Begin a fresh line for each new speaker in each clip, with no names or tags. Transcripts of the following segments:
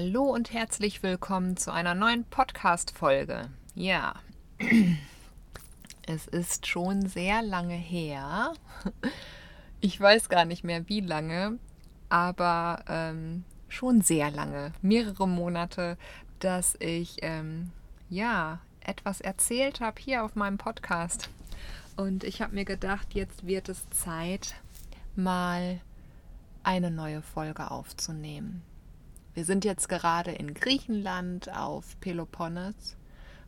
Hallo und herzlich willkommen zu einer neuen Podcast-Folge. Ja, es ist schon sehr lange her. Ich weiß gar nicht mehr wie lange, aber ähm, schon sehr lange, mehrere Monate, dass ich ähm, ja etwas erzählt habe hier auf meinem Podcast. Und ich habe mir gedacht, jetzt wird es Zeit, mal eine neue Folge aufzunehmen. Wir sind jetzt gerade in Griechenland auf Peloponnes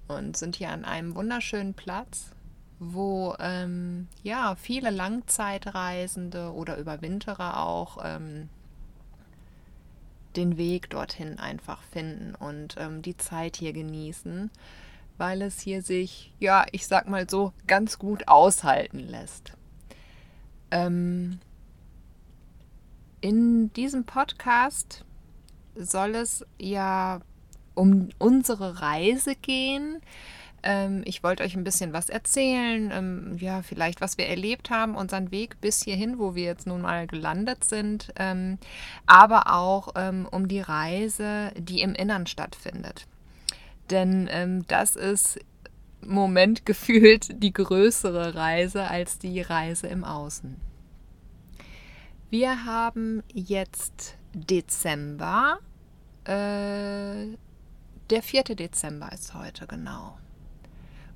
und sind hier an einem wunderschönen Platz, wo ähm, ja viele Langzeitreisende oder Überwinterer auch ähm, den Weg dorthin einfach finden und ähm, die Zeit hier genießen, weil es hier sich, ja, ich sag mal so, ganz gut aushalten lässt. Ähm, in diesem Podcast soll es ja um unsere Reise gehen. Ähm, ich wollte euch ein bisschen was erzählen, ähm, ja, vielleicht was wir erlebt haben, unseren Weg bis hierhin, wo wir jetzt nun mal gelandet sind, ähm, aber auch ähm, um die Reise, die im Innern stattfindet. Denn ähm, das ist im Moment gefühlt die größere Reise als die Reise im Außen. Wir haben jetzt Dezember. Äh, der 4. Dezember ist heute genau.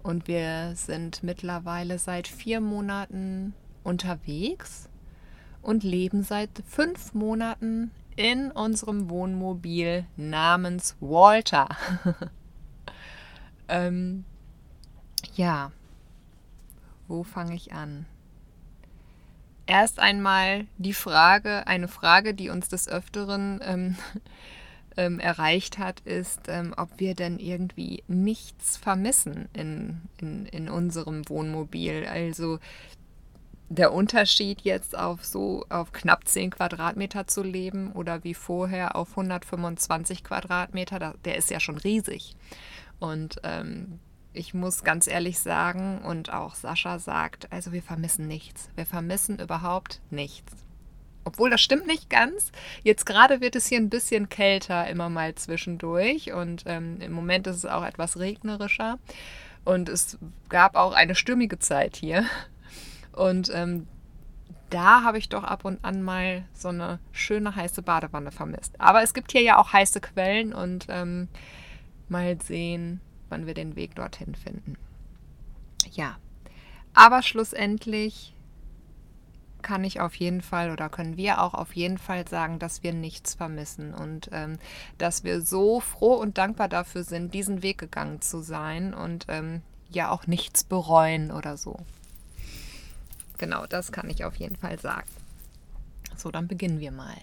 Und wir sind mittlerweile seit vier Monaten unterwegs und leben seit fünf Monaten in unserem Wohnmobil namens Walter. ähm, ja, wo fange ich an? erst einmal die Frage, eine Frage, die uns des Öfteren ähm, ähm, erreicht hat, ist, ähm, ob wir denn irgendwie nichts vermissen in, in, in unserem Wohnmobil. Also der Unterschied jetzt auf so auf knapp 10 Quadratmeter zu leben oder wie vorher auf 125 Quadratmeter, der ist ja schon riesig. Und ähm, ich muss ganz ehrlich sagen und auch Sascha sagt, also wir vermissen nichts. Wir vermissen überhaupt nichts. Obwohl das stimmt nicht ganz. Jetzt gerade wird es hier ein bisschen kälter immer mal zwischendurch und ähm, im Moment ist es auch etwas regnerischer und es gab auch eine stürmige Zeit hier. Und ähm, da habe ich doch ab und an mal so eine schöne heiße Badewanne vermisst. Aber es gibt hier ja auch heiße Quellen und ähm, mal sehen, wann wir den Weg dorthin finden. Ja, aber schlussendlich kann ich auf jeden Fall oder können wir auch auf jeden Fall sagen, dass wir nichts vermissen und ähm, dass wir so froh und dankbar dafür sind, diesen Weg gegangen zu sein und ähm, ja auch nichts bereuen oder so. Genau, das kann ich auf jeden Fall sagen. So, dann beginnen wir mal.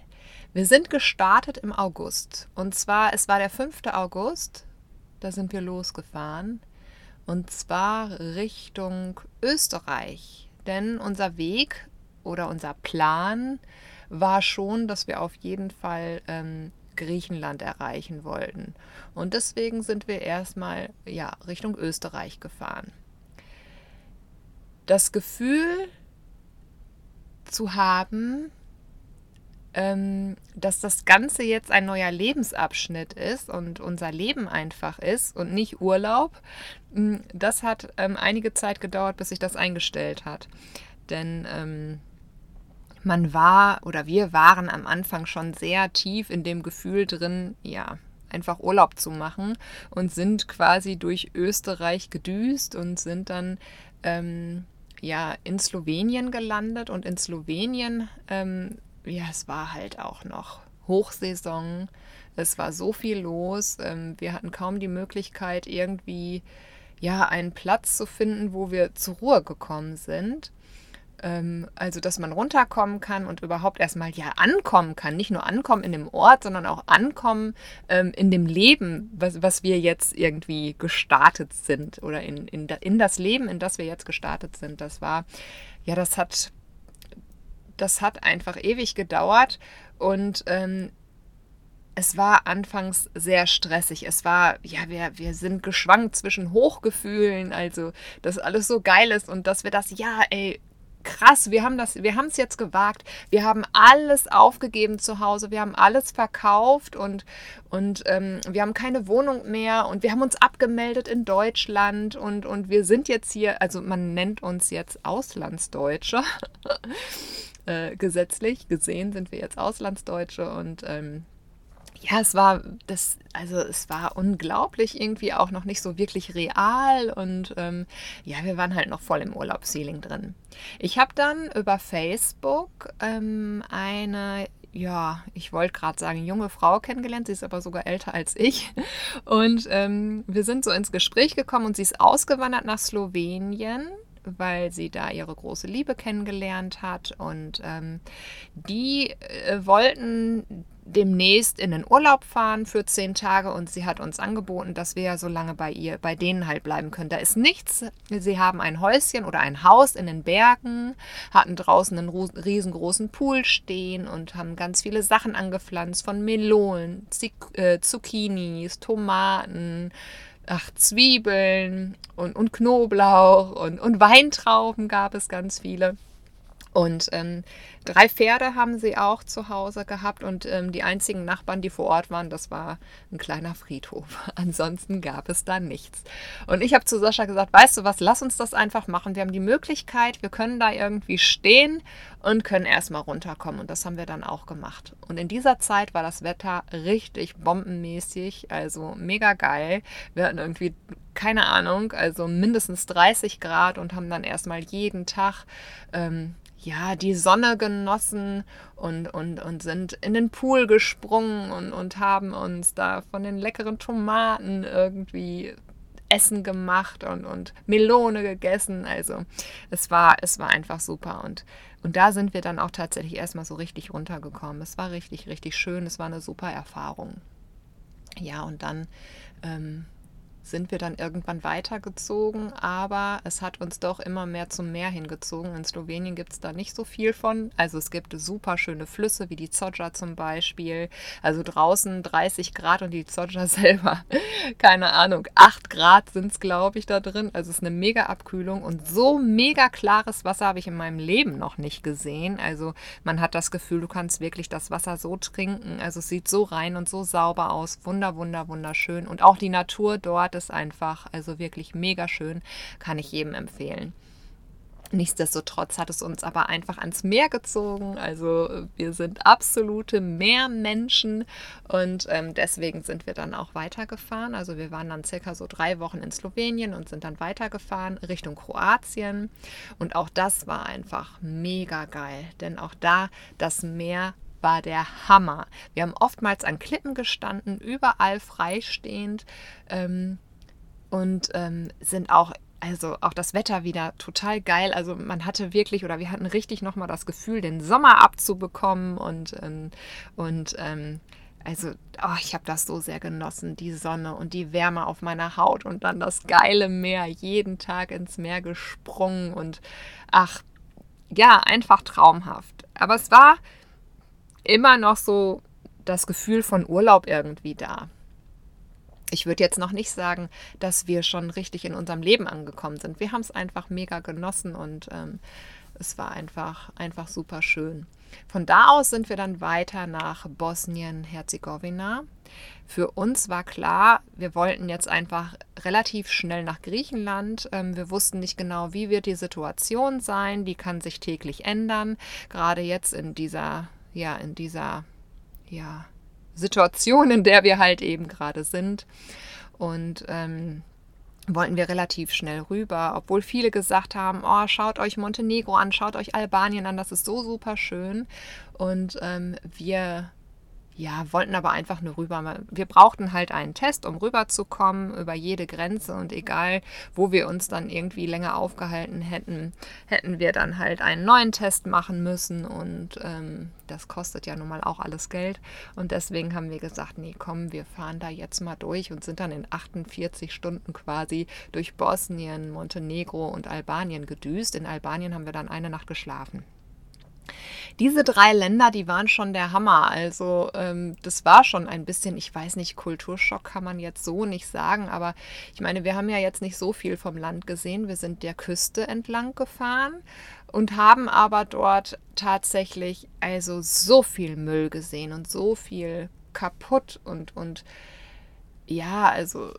Wir sind gestartet im August. Und zwar, es war der 5. August da sind wir losgefahren. Und zwar Richtung Österreich. Denn unser Weg oder unser Plan war schon, dass wir auf jeden Fall ähm, Griechenland erreichen wollten. Und deswegen sind wir erstmal ja, Richtung Österreich gefahren. Das Gefühl zu haben, ähm, dass das Ganze jetzt ein neuer Lebensabschnitt ist und unser Leben einfach ist und nicht Urlaub, mm, das hat ähm, einige Zeit gedauert, bis sich das eingestellt hat. Denn ähm, man war oder wir waren am Anfang schon sehr tief in dem Gefühl drin, ja, einfach Urlaub zu machen und sind quasi durch Österreich gedüst und sind dann ähm, ja in Slowenien gelandet und in Slowenien ähm, ja, es war halt auch noch Hochsaison. Es war so viel los. Ähm, wir hatten kaum die Möglichkeit, irgendwie ja, einen Platz zu finden, wo wir zur Ruhe gekommen sind. Ähm, also, dass man runterkommen kann und überhaupt erstmal ja ankommen kann. Nicht nur ankommen in dem Ort, sondern auch ankommen ähm, in dem Leben, was, was wir jetzt irgendwie gestartet sind oder in, in, in das Leben, in das wir jetzt gestartet sind. Das war, ja, das hat das hat einfach ewig gedauert und ähm, es war anfangs sehr stressig. Es war, ja, wir, wir sind geschwankt zwischen Hochgefühlen, also dass alles so geil ist und dass wir das, ja, ey, krass, wir haben das, wir haben es jetzt gewagt. Wir haben alles aufgegeben zu Hause, wir haben alles verkauft und, und ähm, wir haben keine Wohnung mehr und wir haben uns abgemeldet in Deutschland und, und wir sind jetzt hier, also man nennt uns jetzt Auslandsdeutsche. äh, gesetzlich gesehen sind wir jetzt Auslandsdeutsche und ähm, ja, es war das, also es war unglaublich irgendwie auch noch nicht so wirklich real und ähm, ja, wir waren halt noch voll im Urlaubsfeeling drin. Ich habe dann über Facebook ähm, eine ja, ich wollte gerade sagen, junge Frau kennengelernt. Sie ist aber sogar älter als ich. Und ähm, wir sind so ins Gespräch gekommen und sie ist ausgewandert nach Slowenien weil sie da ihre große Liebe kennengelernt hat. Und ähm, die äh, wollten demnächst in den Urlaub fahren für zehn Tage und sie hat uns angeboten, dass wir ja so lange bei ihr, bei denen halt bleiben können. Da ist nichts. Sie haben ein Häuschen oder ein Haus in den Bergen, hatten draußen einen riesengroßen Pool stehen und haben ganz viele Sachen angepflanzt von Melonen, äh, Zucchinis, Tomaten, ach, Zwiebeln und, und Knoblauch und, und Weintrauben gab es ganz viele. Und ähm, drei Pferde haben sie auch zu Hause gehabt und ähm, die einzigen Nachbarn, die vor Ort waren, das war ein kleiner Friedhof. Ansonsten gab es da nichts. Und ich habe zu Sascha gesagt, weißt du was, lass uns das einfach machen. Wir haben die Möglichkeit, wir können da irgendwie stehen und können erstmal runterkommen. Und das haben wir dann auch gemacht. Und in dieser Zeit war das Wetter richtig bombenmäßig, also mega geil. Wir hatten irgendwie keine Ahnung, also mindestens 30 Grad und haben dann erstmal jeden Tag ähm, ja, die Sonne genossen und, und, und sind in den Pool gesprungen und, und haben uns da von den leckeren Tomaten irgendwie Essen gemacht und, und Melone gegessen. Also es war, es war einfach super. Und, und da sind wir dann auch tatsächlich erstmal so richtig runtergekommen. Es war richtig, richtig schön. Es war eine super Erfahrung. Ja, und dann ähm, sind wir dann irgendwann weitergezogen, aber es hat uns doch immer mehr zum Meer hingezogen. In Slowenien gibt es da nicht so viel von. Also es gibt super schöne Flüsse wie die Zodja zum Beispiel. Also draußen 30 Grad und die Zodja selber, keine Ahnung, 8 Grad sind es, glaube ich, da drin. Also es ist eine mega Abkühlung und so mega klares Wasser habe ich in meinem Leben noch nicht gesehen. Also man hat das Gefühl, du kannst wirklich das Wasser so trinken. Also es sieht so rein und so sauber aus. Wunder, wunder, wunderschön. Und auch die Natur dort Ort ist einfach, also wirklich mega schön, kann ich jedem empfehlen. Nichtsdestotrotz hat es uns aber einfach ans Meer gezogen. Also wir sind absolute Meermenschen und ähm, deswegen sind wir dann auch weitergefahren. Also wir waren dann circa so drei Wochen in Slowenien und sind dann weitergefahren Richtung Kroatien. Und auch das war einfach mega geil, denn auch da das Meer war der Hammer. Wir haben oftmals an Klippen gestanden, überall freistehend ähm, und ähm, sind auch also auch das Wetter wieder total geil. Also man hatte wirklich oder wir hatten richtig nochmal das Gefühl, den Sommer abzubekommen und, ähm, und ähm, also oh, ich habe das so sehr genossen, die Sonne und die Wärme auf meiner Haut und dann das geile Meer, jeden Tag ins Meer gesprungen und ach ja, einfach traumhaft. Aber es war immer noch so das Gefühl von Urlaub irgendwie da. Ich würde jetzt noch nicht sagen, dass wir schon richtig in unserem Leben angekommen sind. Wir haben es einfach mega genossen und ähm, es war einfach, einfach super schön. Von da aus sind wir dann weiter nach Bosnien-Herzegowina. Für uns war klar, wir wollten jetzt einfach relativ schnell nach Griechenland. Ähm, wir wussten nicht genau, wie wird die Situation sein, die kann sich täglich ändern. Gerade jetzt in dieser ja, in dieser, ja, Situation, in der wir halt eben gerade sind. Und ähm, wollten wir relativ schnell rüber, obwohl viele gesagt haben, oh, schaut euch Montenegro an, schaut euch Albanien an, das ist so super schön. Und ähm, wir ja, wollten aber einfach nur rüber. Wir brauchten halt einen Test, um rüberzukommen über jede Grenze und egal, wo wir uns dann irgendwie länger aufgehalten hätten, hätten wir dann halt einen neuen Test machen müssen und ähm, das kostet ja nun mal auch alles Geld und deswegen haben wir gesagt, nee, komm, wir fahren da jetzt mal durch und sind dann in 48 Stunden quasi durch Bosnien, Montenegro und Albanien gedüst. In Albanien haben wir dann eine Nacht geschlafen. Diese drei Länder, die waren schon der Hammer. Also ähm, das war schon ein bisschen, ich weiß nicht, Kulturschock kann man jetzt so nicht sagen, aber ich meine, wir haben ja jetzt nicht so viel vom Land gesehen. Wir sind der Küste entlang gefahren und haben aber dort tatsächlich also so viel Müll gesehen und so viel kaputt und, und ja, also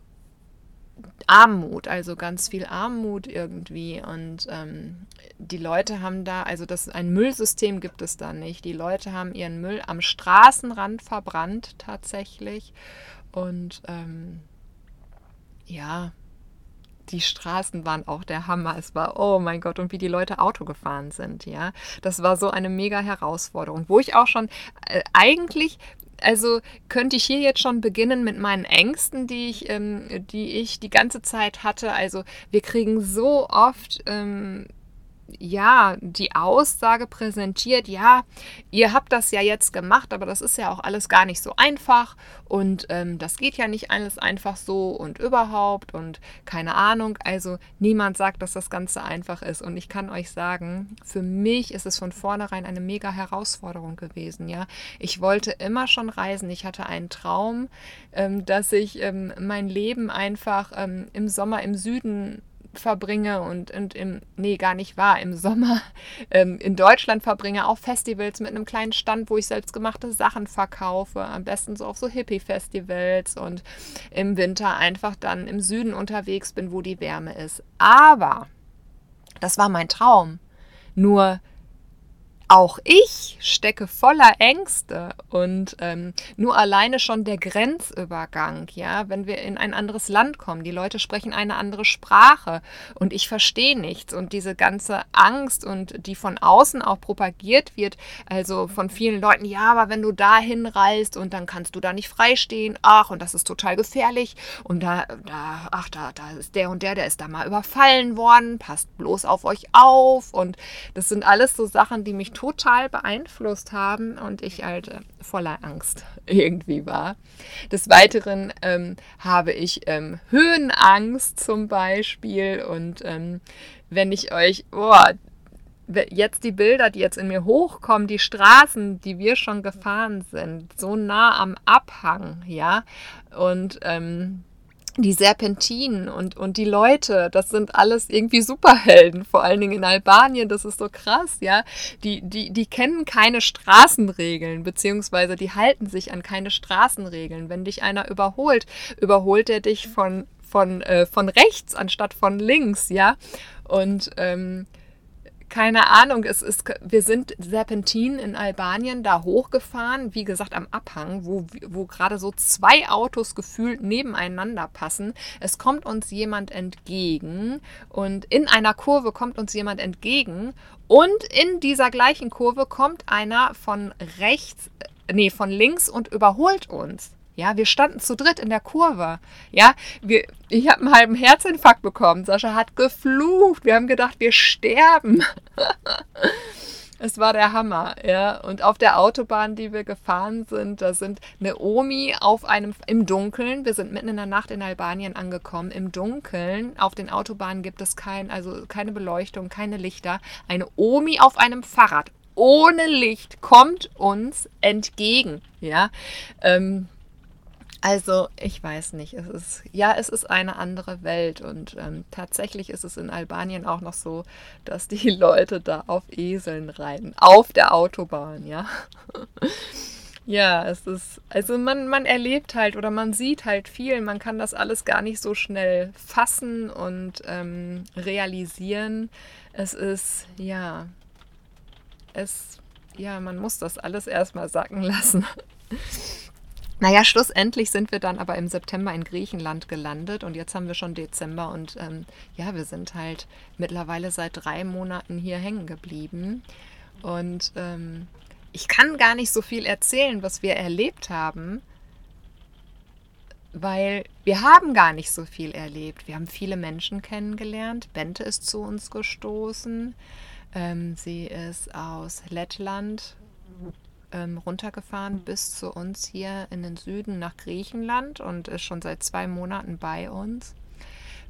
Armut, also ganz viel Armut irgendwie. Und ähm, die Leute haben da, also das ein Müllsystem gibt es da nicht. Die Leute haben ihren Müll am Straßenrand verbrannt tatsächlich. Und ähm, ja, die Straßen waren auch der Hammer. Es war, oh mein Gott, und wie die Leute Auto gefahren sind, ja. Das war so eine mega Herausforderung, wo ich auch schon äh, eigentlich also könnte ich hier jetzt schon beginnen mit meinen Ängsten, die ich, ähm, die ich die ganze Zeit hatte. Also wir kriegen so oft ähm, ja, die Aussage präsentiert, ja, ihr habt das ja jetzt gemacht, aber das ist ja auch alles gar nicht so einfach und ähm, das geht ja nicht alles einfach so und überhaupt und keine Ahnung. Also niemand sagt, dass das Ganze einfach ist und ich kann euch sagen, für mich ist es von vornherein eine mega Herausforderung gewesen, ja. Ich wollte immer schon reisen, ich hatte einen Traum, ähm, dass ich ähm, mein Leben einfach ähm, im Sommer im Süden verbringe und, und im, nee, gar nicht wahr, im Sommer ähm, in Deutschland verbringe, auch Festivals mit einem kleinen Stand, wo ich selbstgemachte Sachen verkaufe, am besten so auf so Hippie-Festivals und im Winter einfach dann im Süden unterwegs bin, wo die Wärme ist. Aber das war mein Traum. Nur auch ich stecke voller Ängste und ähm, nur alleine schon der Grenzübergang, ja, wenn wir in ein anderes Land kommen, die Leute sprechen eine andere Sprache und ich verstehe nichts. Und diese ganze Angst und die von außen auch propagiert wird, also von vielen Leuten, ja, aber wenn du da hinreist und dann kannst du da nicht freistehen, ach, und das ist total gefährlich. Und da, da, ach, da, da ist der und der, der ist da mal überfallen worden, passt bloß auf euch auf. Und das sind alles so Sachen, die mich total beeinflusst haben und ich halt äh, voller Angst irgendwie war. Des Weiteren ähm, habe ich ähm, Höhenangst zum Beispiel und ähm, wenn ich euch, boah, jetzt die Bilder, die jetzt in mir hochkommen, die Straßen, die wir schon gefahren sind, so nah am Abhang, ja, und ähm, die Serpentinen und, und die Leute, das sind alles irgendwie Superhelden, vor allen Dingen in Albanien, das ist so krass, ja. Die, die, die kennen keine Straßenregeln, beziehungsweise die halten sich an keine Straßenregeln. Wenn dich einer überholt, überholt er dich von, von, äh, von rechts anstatt von links, ja. Und ähm, keine Ahnung, es ist, wir sind Serpentin in Albanien da hochgefahren, wie gesagt am Abhang, wo, wo gerade so zwei Autos gefühlt nebeneinander passen. Es kommt uns jemand entgegen und in einer Kurve kommt uns jemand entgegen und in dieser gleichen Kurve kommt einer von rechts, nee, von links und überholt uns. Ja, wir standen zu dritt in der Kurve. Ja, wir, ich habe einen halben Herzinfarkt bekommen. Sascha hat geflucht. Wir haben gedacht, wir sterben. es war der Hammer, ja. Und auf der Autobahn, die wir gefahren sind, da sind eine Omi auf einem, im Dunkeln, wir sind mitten in der Nacht in Albanien angekommen, im Dunkeln, auf den Autobahnen gibt es kein, also keine Beleuchtung, keine Lichter. Eine Omi auf einem Fahrrad ohne Licht kommt uns entgegen, ja. Ähm, also, ich weiß nicht. Es ist, ja, es ist eine andere Welt und ähm, tatsächlich ist es in Albanien auch noch so, dass die Leute da auf Eseln reiten, auf der Autobahn, ja. ja, es ist, also man, man erlebt halt oder man sieht halt viel, man kann das alles gar nicht so schnell fassen und ähm, realisieren. Es ist, ja, es, ja, man muss das alles erstmal sacken lassen. Naja, schlussendlich sind wir dann aber im September in Griechenland gelandet und jetzt haben wir schon Dezember und ähm, ja, wir sind halt mittlerweile seit drei Monaten hier hängen geblieben. Und ähm, ich kann gar nicht so viel erzählen, was wir erlebt haben, weil wir haben gar nicht so viel erlebt. Wir haben viele Menschen kennengelernt. Bente ist zu uns gestoßen. Ähm, sie ist aus Lettland ähm, runtergefahren bis zu uns hier in den Süden nach Griechenland und ist schon seit zwei Monaten bei uns.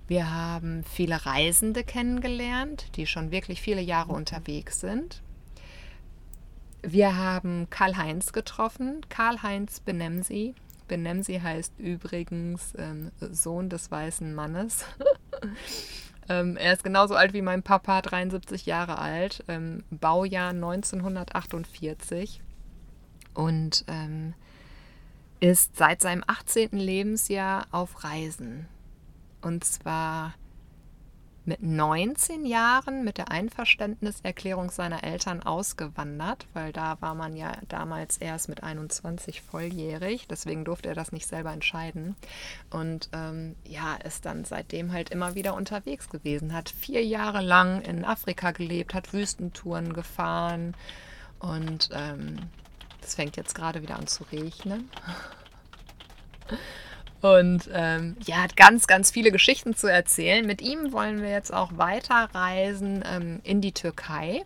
Wir haben viele Reisende kennengelernt, die schon wirklich viele Jahre unterwegs sind. wir haben Karl-Heinz getroffen, Karl-Heinz Benemsi. Benemsi heißt übrigens ähm, Sohn des weißen Mannes. ähm, er ist genauso alt wie mein Papa, 73 Jahre alt, ähm, Baujahr 1948 und ähm, ist seit seinem 18. Lebensjahr auf Reisen. Und zwar mit 19 Jahren mit der Einverständniserklärung seiner Eltern ausgewandert, weil da war man ja damals erst mit 21 volljährig, deswegen durfte er das nicht selber entscheiden. Und ähm, ja, ist dann seitdem halt immer wieder unterwegs gewesen, hat vier Jahre lang in Afrika gelebt, hat Wüstentouren gefahren und ähm, es fängt jetzt gerade wieder an zu regnen. Und ähm, ja, hat ganz, ganz viele Geschichten zu erzählen. Mit ihm wollen wir jetzt auch weiterreisen ähm, in die Türkei.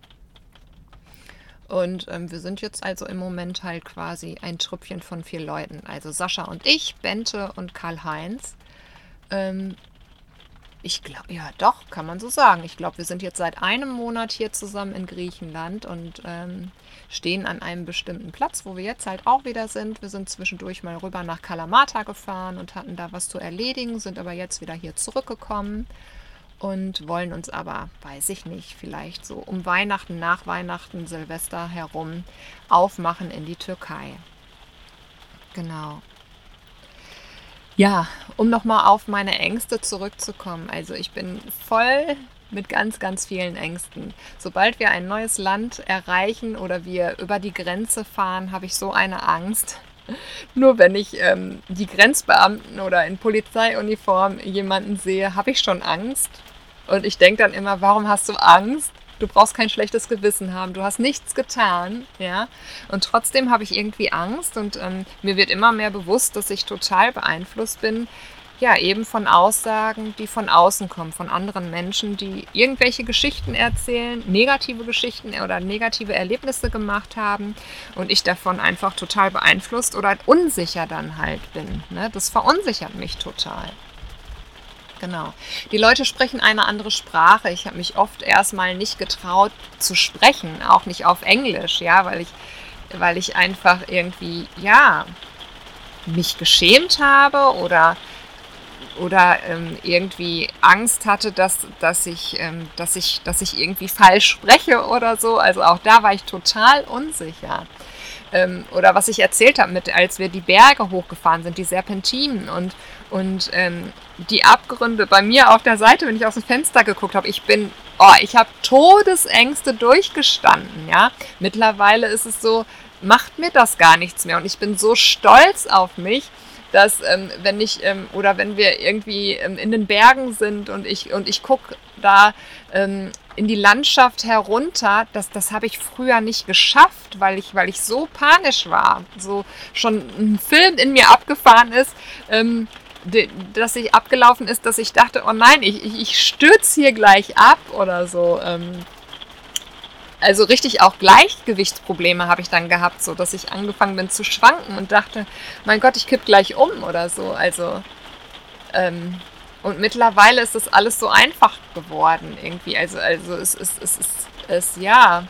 Und ähm, wir sind jetzt also im Moment halt quasi ein Trüppchen von vier Leuten. Also Sascha und ich, Bente und Karl-Heinz. Ähm, ich glaube, ja, doch, kann man so sagen. Ich glaube, wir sind jetzt seit einem Monat hier zusammen in Griechenland und ähm, stehen an einem bestimmten Platz, wo wir jetzt halt auch wieder sind. Wir sind zwischendurch mal rüber nach Kalamata gefahren und hatten da was zu erledigen, sind aber jetzt wieder hier zurückgekommen und wollen uns aber, weiß ich nicht, vielleicht so um Weihnachten, nach Weihnachten, Silvester herum aufmachen in die Türkei. Genau. Ja, um nochmal auf meine Ängste zurückzukommen. Also ich bin voll mit ganz, ganz vielen Ängsten. Sobald wir ein neues Land erreichen oder wir über die Grenze fahren, habe ich so eine Angst. Nur wenn ich ähm, die Grenzbeamten oder in Polizeiuniform jemanden sehe, habe ich schon Angst. Und ich denke dann immer, warum hast du Angst? Du brauchst kein schlechtes Gewissen haben. Du hast nichts getan, ja. Und trotzdem habe ich irgendwie Angst und ähm, mir wird immer mehr bewusst, dass ich total beeinflusst bin, ja, eben von Aussagen, die von außen kommen, von anderen Menschen, die irgendwelche Geschichten erzählen, negative Geschichten oder negative Erlebnisse gemacht haben und ich davon einfach total beeinflusst oder unsicher dann halt bin. Ne? Das verunsichert mich total. Genau. Die Leute sprechen eine andere Sprache. Ich habe mich oft erstmal nicht getraut zu sprechen, auch nicht auf Englisch, ja, weil ich, weil ich einfach irgendwie, ja, mich geschämt habe oder oder ähm, irgendwie Angst hatte, dass, dass, ich, ähm, dass, ich, dass ich irgendwie falsch spreche oder so. Also auch da war ich total unsicher. Ähm, oder was ich erzählt habe, als wir die Berge hochgefahren sind, die Serpentinen und, und ähm, die Abgründe bei mir auf der Seite, wenn ich aus dem Fenster geguckt habe, ich bin, oh, ich habe Todesängste durchgestanden, ja. Mittlerweile ist es so, macht mir das gar nichts mehr und ich bin so stolz auf mich, dass ähm, wenn ich ähm, oder wenn wir irgendwie ähm, in den Bergen sind und ich und ich gucke da ähm, in die Landschaft herunter, das, das habe ich früher nicht geschafft, weil ich, weil ich so panisch war, so schon ein Film in mir abgefahren ist, ähm, dass ich abgelaufen ist, dass ich dachte, oh nein, ich, ich, ich stürze hier gleich ab oder so. Ähm, also richtig auch Gleichgewichtsprobleme habe ich dann gehabt, so dass ich angefangen bin zu schwanken und dachte, mein Gott, ich kipp gleich um oder so. Also ähm, und mittlerweile ist das alles so einfach geworden irgendwie. Also also es ist es, es, es, es ja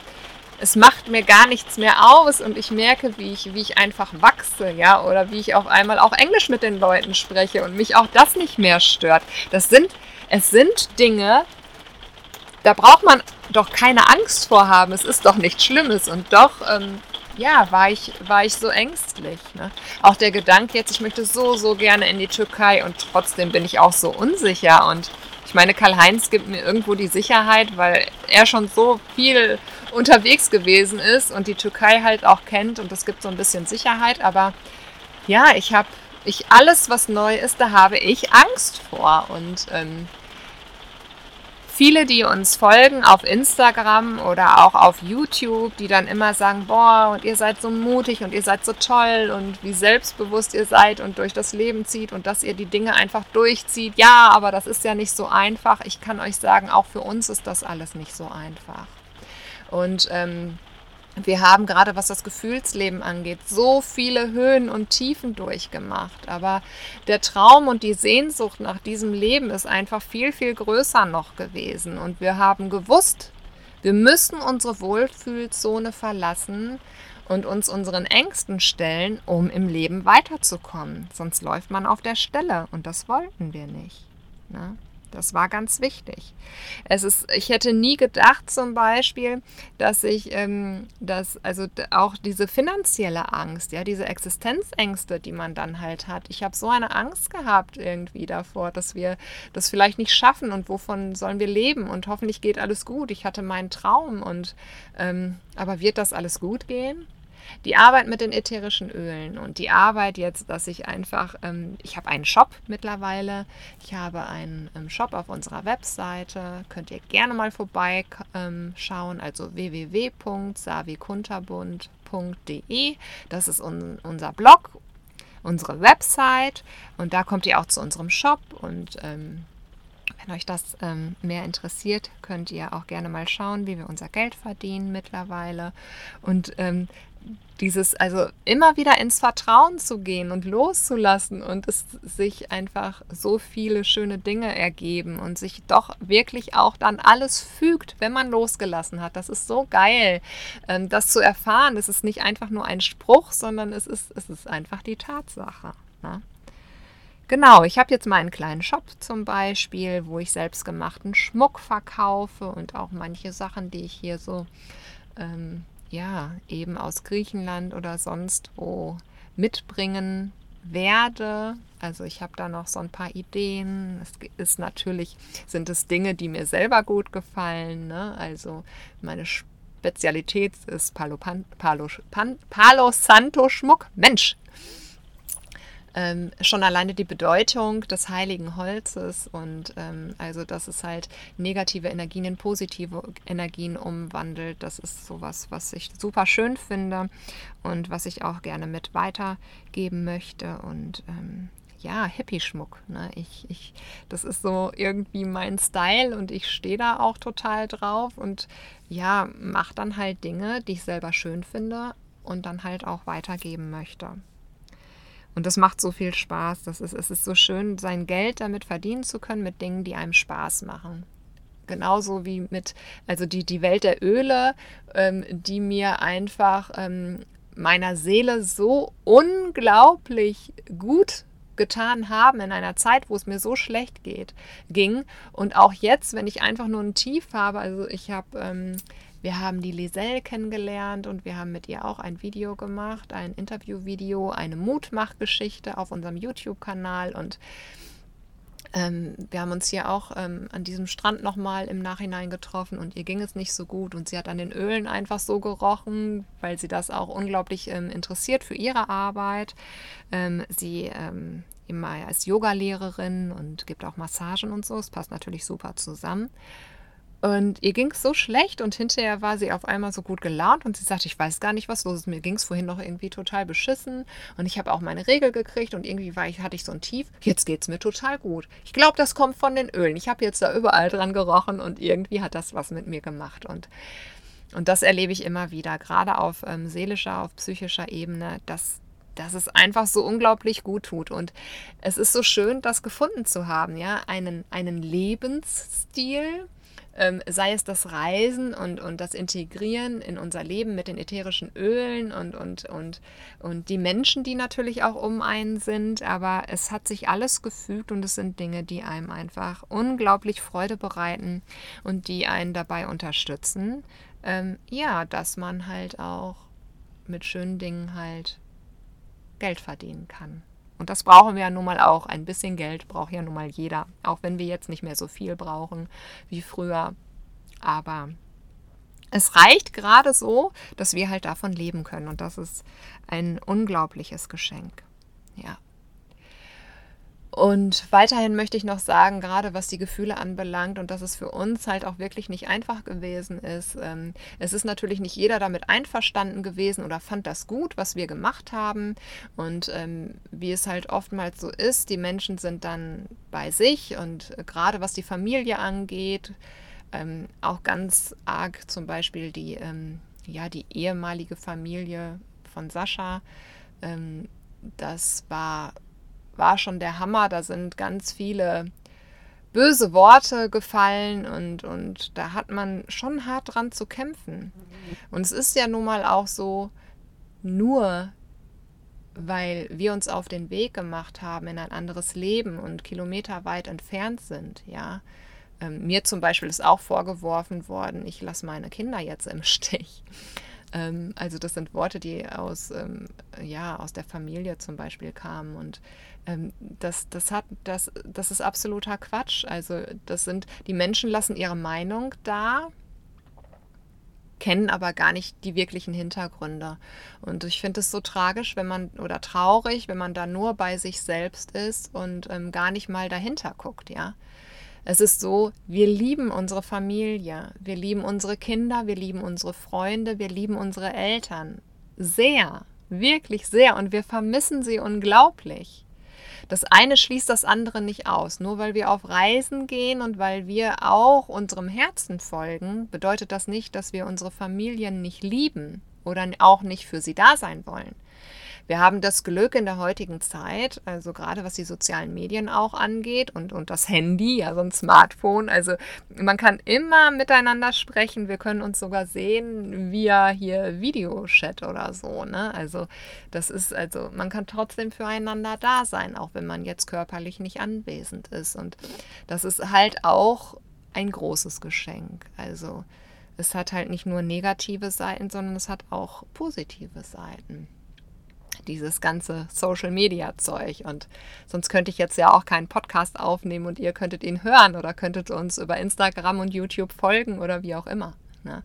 es macht mir gar nichts mehr aus und ich merke, wie ich, wie ich einfach wachse, ja, oder wie ich auf einmal auch Englisch mit den Leuten spreche und mich auch das nicht mehr stört. Das sind, es sind Dinge, da braucht man doch keine Angst vor haben. Es ist doch nichts Schlimmes. Und doch, ähm, ja, war ich, war ich so ängstlich. Ne? Auch der Gedanke jetzt, ich möchte so, so gerne in die Türkei und trotzdem bin ich auch so unsicher. Und ich meine, Karl-Heinz gibt mir irgendwo die Sicherheit, weil er schon so viel unterwegs gewesen ist und die Türkei halt auch kennt und es gibt so ein bisschen Sicherheit. Aber ja, ich habe, ich alles, was neu ist, da habe ich Angst vor. Und ähm, viele, die uns folgen auf Instagram oder auch auf YouTube, die dann immer sagen, boah, und ihr seid so mutig und ihr seid so toll und wie selbstbewusst ihr seid und durch das Leben zieht und dass ihr die Dinge einfach durchzieht. Ja, aber das ist ja nicht so einfach. Ich kann euch sagen, auch für uns ist das alles nicht so einfach. Und ähm, wir haben gerade, was das Gefühlsleben angeht, so viele Höhen und Tiefen durchgemacht. Aber der Traum und die Sehnsucht nach diesem Leben ist einfach viel, viel größer noch gewesen. Und wir haben gewusst, Wir müssen unsere Wohlfühlzone verlassen und uns unseren Ängsten stellen, um im Leben weiterzukommen. Sonst läuft man auf der Stelle und das wollten wir nicht. Ne? Das war ganz wichtig. Es ist, ich hätte nie gedacht zum Beispiel, dass ich, ähm, dass also auch diese finanzielle Angst, ja, diese Existenzängste, die man dann halt hat. Ich habe so eine Angst gehabt irgendwie davor, dass wir das vielleicht nicht schaffen und wovon sollen wir leben und hoffentlich geht alles gut. Ich hatte meinen Traum und ähm, aber wird das alles gut gehen? Die Arbeit mit den ätherischen Ölen und die Arbeit jetzt, dass ich einfach, ähm, ich habe einen Shop mittlerweile, ich habe einen ähm, Shop auf unserer Webseite, könnt ihr gerne mal vorbeischauen, ähm, also www.savikunterbund.de, das ist un unser Blog, unsere Website. Und da kommt ihr auch zu unserem Shop. Und ähm, wenn euch das ähm, mehr interessiert, könnt ihr auch gerne mal schauen, wie wir unser Geld verdienen mittlerweile. Und ähm, dieses, also immer wieder ins Vertrauen zu gehen und loszulassen und es sich einfach so viele schöne Dinge ergeben und sich doch wirklich auch dann alles fügt, wenn man losgelassen hat. Das ist so geil, ähm, das zu erfahren. Es ist nicht einfach nur ein Spruch, sondern es ist, es ist einfach die Tatsache. Ne? Genau, ich habe jetzt meinen kleinen Shop zum Beispiel, wo ich selbstgemachten Schmuck verkaufe und auch manche Sachen, die ich hier so ähm, ja, eben aus Griechenland oder sonst wo mitbringen werde. Also ich habe da noch so ein paar Ideen. Es ist natürlich, sind es Dinge, die mir selber gut gefallen. Ne? Also meine Spezialität ist Palo, Pan, Palo, Pan, Palo Santo Schmuck. Mensch, ähm, schon alleine die Bedeutung des heiligen Holzes und ähm, also, dass es halt negative Energien in positive Energien umwandelt, das ist sowas, was ich super schön finde und was ich auch gerne mit weitergeben möchte und ähm, ja, Hippie-Schmuck. Ne? Ich, ich, das ist so irgendwie mein Style und ich stehe da auch total drauf und ja, mache dann halt Dinge, die ich selber schön finde und dann halt auch weitergeben möchte. Und das macht so viel Spaß. Das ist, es ist so schön, sein Geld damit verdienen zu können mit Dingen, die einem Spaß machen. Genauso wie mit, also die, die Welt der Öle, ähm, die mir einfach ähm, meiner Seele so unglaublich gut getan haben in einer Zeit, wo es mir so schlecht geht, ging. Und auch jetzt, wenn ich einfach nur ein Tief habe, also ich habe ähm, wir haben die Liselle kennengelernt und wir haben mit ihr auch ein Video gemacht, ein Interviewvideo, eine Mutmachgeschichte auf unserem YouTube-Kanal und ähm, wir haben uns hier auch ähm, an diesem Strand nochmal im Nachhinein getroffen und ihr ging es nicht so gut und sie hat an den Ölen einfach so gerochen, weil sie das auch unglaublich ähm, interessiert für ihre Arbeit. Ähm, sie ähm, immer als Yogalehrerin und gibt auch Massagen und so. Es passt natürlich super zusammen. Und ihr ging es so schlecht und hinterher war sie auf einmal so gut gelaunt und sie sagte, ich weiß gar nicht, was los ist. Mir ging es vorhin noch irgendwie total beschissen und ich habe auch meine Regel gekriegt und irgendwie war ich, hatte ich so ein Tief. Jetzt geht es mir total gut. Ich glaube, das kommt von den Ölen. Ich habe jetzt da überall dran gerochen und irgendwie hat das was mit mir gemacht. Und, und das erlebe ich immer wieder, gerade auf ähm, seelischer, auf psychischer Ebene, dass dass es einfach so unglaublich gut tut. Und es ist so schön, das gefunden zu haben, ja, einen, einen Lebensstil, ähm, sei es das Reisen und, und das Integrieren in unser Leben mit den ätherischen Ölen und, und, und, und die Menschen, die natürlich auch um einen sind. Aber es hat sich alles gefügt und es sind Dinge, die einem einfach unglaublich Freude bereiten und die einen dabei unterstützen. Ähm, ja, dass man halt auch mit schönen Dingen halt Geld verdienen kann. Und das brauchen wir ja nun mal auch. Ein bisschen Geld braucht ja nun mal jeder. Auch wenn wir jetzt nicht mehr so viel brauchen wie früher. Aber es reicht gerade so, dass wir halt davon leben können. Und das ist ein unglaubliches Geschenk. Ja. Und weiterhin möchte ich noch sagen, gerade was die Gefühle anbelangt und dass es für uns halt auch wirklich nicht einfach gewesen ist. Ähm, es ist natürlich nicht jeder damit einverstanden gewesen oder fand das gut, was wir gemacht haben. Und ähm, wie es halt oftmals so ist, die Menschen sind dann bei sich und gerade was die Familie angeht, ähm, auch ganz arg zum Beispiel die, ähm, ja, die ehemalige Familie von Sascha. Ähm, das war war schon der Hammer. Da sind ganz viele böse Worte gefallen und, und da hat man schon hart dran zu kämpfen. Und es ist ja nun mal auch so, nur weil wir uns auf den Weg gemacht haben in ein anderes Leben und kilometerweit entfernt sind, ja. Ähm, mir zum Beispiel ist auch vorgeworfen worden, ich lasse meine Kinder jetzt im Stich. Ähm, also das sind Worte, die aus, ähm, ja, aus der Familie zum Beispiel kamen. Und ähm, das, das, hat, das, das ist absoluter Quatsch. Also das sind, die Menschen lassen ihre Meinung da, kennen aber gar nicht die wirklichen Hintergründe. Und ich finde es so tragisch, wenn man, oder traurig, wenn man da nur bei sich selbst ist und ähm, gar nicht mal dahinter guckt, ja. Es ist so, wir lieben unsere Familie, wir lieben unsere Kinder, wir lieben unsere Freunde, wir lieben unsere Eltern. Sehr, wirklich sehr. Und wir vermissen sie unglaublich. Das eine schließt das andere nicht aus. Nur weil wir auf Reisen gehen und weil wir auch unserem Herzen folgen, bedeutet das nicht, dass wir unsere Familien nicht lieben oder auch nicht für sie da sein wollen. Wir haben das Glück in der heutigen Zeit, also gerade was die sozialen Medien auch angeht und, und das Handy, ja, so ein Smartphone. Also man kann immer miteinander sprechen. Wir können uns sogar sehen via hier Videochat oder so. Ne? Also das ist, also man kann trotzdem füreinander da sein, auch wenn man jetzt körperlich nicht anwesend ist. Und das ist halt auch ein großes Geschenk. Also es hat halt nicht nur negative Seiten, sondern es hat auch positive Seiten dieses ganze Social Media Zeug. Und sonst könnte ich jetzt ja auch keinen Podcast aufnehmen und ihr könntet ihn hören oder könntet uns über Instagram und YouTube folgen oder wie auch immer. Ne?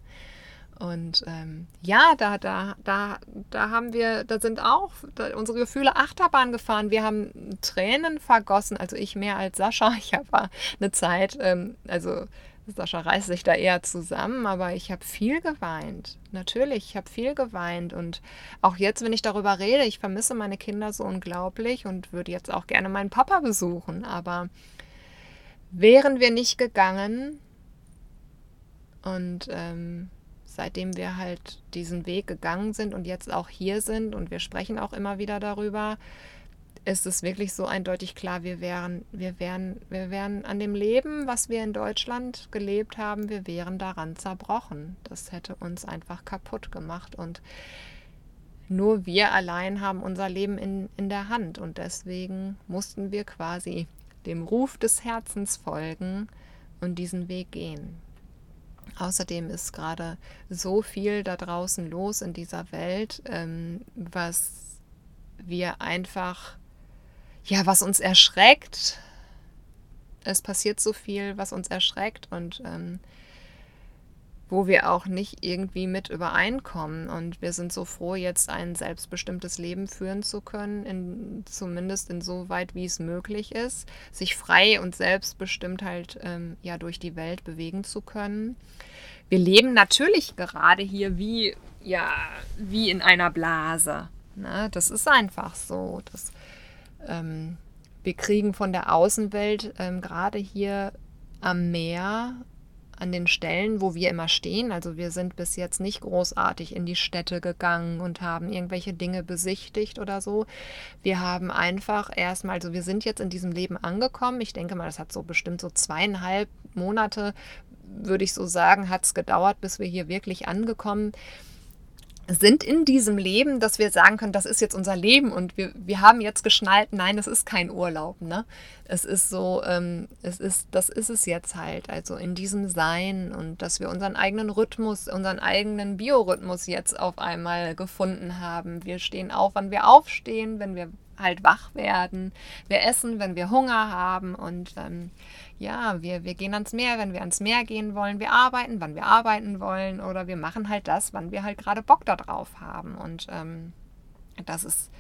Und ähm, ja, da, da, da, da haben wir, da sind auch da, unsere Gefühle Achterbahn gefahren. Wir haben Tränen vergossen, also ich mehr als Sascha. Ich habe eine Zeit, ähm, also Sascha reißt sich da eher zusammen, aber ich habe viel geweint. Natürlich, ich habe viel geweint. Und auch jetzt, wenn ich darüber rede, ich vermisse meine Kinder so unglaublich und würde jetzt auch gerne meinen Papa besuchen. Aber wären wir nicht gegangen und ähm, seitdem wir halt diesen Weg gegangen sind und jetzt auch hier sind und wir sprechen auch immer wieder darüber, ist es wirklich so eindeutig klar, wir wären, wir wären, wir wären an dem Leben, was wir in Deutschland gelebt haben, wir wären daran zerbrochen. Das hätte uns einfach kaputt gemacht und nur wir allein haben unser Leben in, in der Hand und deswegen mussten wir quasi dem Ruf des Herzens folgen und diesen Weg gehen. Außerdem ist gerade so viel da draußen los in dieser Welt, ähm, was wir einfach ja, was uns erschreckt. Es passiert so viel, was uns erschreckt und ähm, wo wir auch nicht irgendwie mit übereinkommen. Und wir sind so froh, jetzt ein selbstbestimmtes Leben führen zu können, in, zumindest insoweit, wie es möglich ist, sich frei und selbstbestimmt halt ähm, ja durch die Welt bewegen zu können. Wir leben natürlich gerade hier wie, ja, wie in einer Blase. Ne? Das ist einfach so. Das ähm, wir kriegen von der Außenwelt ähm, gerade hier am Meer, an den Stellen, wo wir immer stehen. Also wir sind bis jetzt nicht großartig in die Städte gegangen und haben irgendwelche Dinge besichtigt oder so. Wir haben einfach erstmal, also wir sind jetzt in diesem Leben angekommen. Ich denke mal, das hat so bestimmt so zweieinhalb Monate, würde ich so sagen, hat es gedauert, bis wir hier wirklich angekommen sind sind in diesem Leben, dass wir sagen können, das ist jetzt unser Leben und wir, wir haben jetzt geschnallt, nein, das ist kein Urlaub. Ne? Es ist so, ähm, es ist, das ist es jetzt halt, also in diesem Sein und dass wir unseren eigenen Rhythmus, unseren eigenen Biorhythmus jetzt auf einmal gefunden haben. Wir stehen auf, wann wir aufstehen, wenn wir halt wach werden. Wir essen, wenn wir Hunger haben und ähm, ja, wir, wir gehen ans Meer, wenn wir ans Meer gehen wollen. Wir arbeiten, wann wir arbeiten wollen oder wir machen halt das, wann wir halt gerade Bock darauf haben. Und ähm, das ist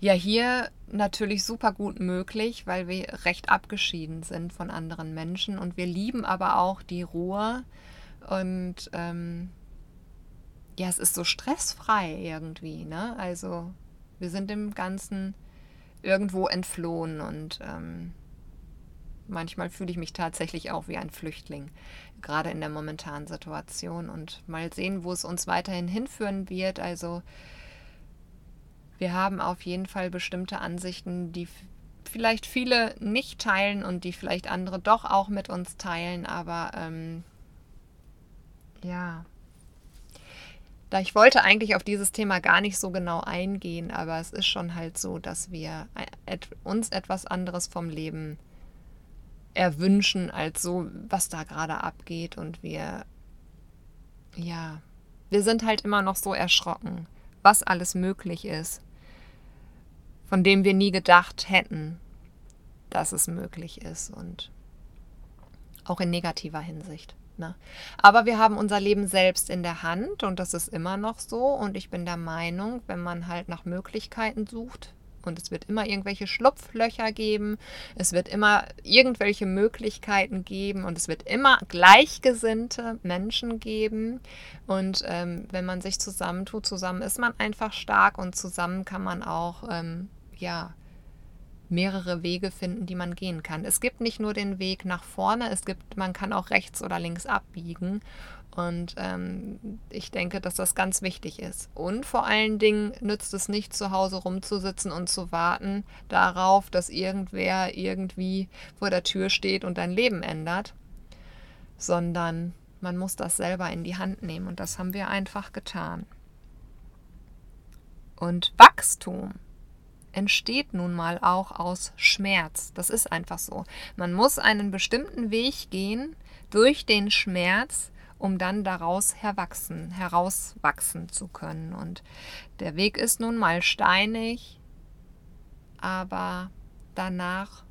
ja hier natürlich super gut möglich, weil wir recht abgeschieden sind von anderen Menschen und wir lieben aber auch die Ruhe und ähm, ja, es ist so stressfrei irgendwie, ne? Also wir sind dem Ganzen irgendwo entflohen und ähm, manchmal fühle ich mich tatsächlich auch wie ein Flüchtling, gerade in der momentanen Situation und mal sehen, wo es uns weiterhin hinführen wird. Also wir haben auf jeden Fall bestimmte Ansichten, die vielleicht viele nicht teilen und die vielleicht andere doch auch mit uns teilen, aber ähm, ja. Da ich wollte eigentlich auf dieses Thema gar nicht so genau eingehen, aber es ist schon halt so, dass wir uns etwas anderes vom Leben erwünschen als so, was da gerade abgeht und wir, ja, wir sind halt immer noch so erschrocken, was alles möglich ist, von dem wir nie gedacht hätten, dass es möglich ist und auch in negativer Hinsicht. Ne? Aber wir haben unser Leben selbst in der Hand und das ist immer noch so. Und ich bin der Meinung, wenn man halt nach Möglichkeiten sucht, und es wird immer irgendwelche Schlupflöcher geben, es wird immer irgendwelche Möglichkeiten geben und es wird immer gleichgesinnte Menschen geben. Und ähm, wenn man sich zusammentut, zusammen ist man einfach stark und zusammen kann man auch, ähm, ja, mehrere Wege finden, die man gehen kann. Es gibt nicht nur den Weg nach vorne, es gibt, man kann auch rechts oder links abbiegen. Und ähm, ich denke, dass das ganz wichtig ist. Und vor allen Dingen nützt es nicht, zu Hause rumzusitzen und zu warten darauf, dass irgendwer irgendwie vor der Tür steht und dein Leben ändert, sondern man muss das selber in die Hand nehmen. Und das haben wir einfach getan. Und Wachstum entsteht nun mal auch aus Schmerz. Das ist einfach so. Man muss einen bestimmten Weg gehen durch den Schmerz, um dann daraus herwachsen, herauswachsen zu können. Und der Weg ist nun mal steinig, aber danach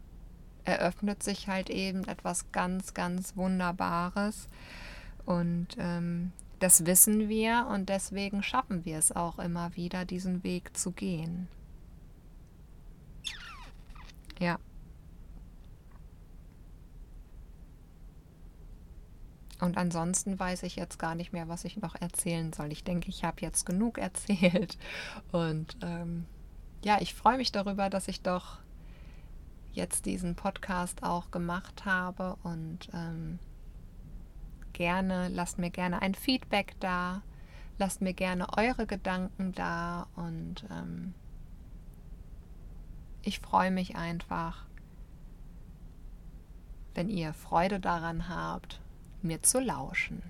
eröffnet sich halt eben etwas ganz, ganz Wunderbares. Und ähm, das wissen wir und deswegen schaffen wir es auch immer wieder, diesen Weg zu gehen. Ja. Und ansonsten weiß ich jetzt gar nicht mehr, was ich noch erzählen soll. Ich denke, ich habe jetzt genug erzählt. Und ähm, ja, ich freue mich darüber, dass ich doch jetzt diesen Podcast auch gemacht habe. Und ähm, gerne, lasst mir gerne ein Feedback da. Lasst mir gerne eure Gedanken da. Und ähm, ich freue mich einfach, wenn ihr Freude daran habt, mir zu lauschen.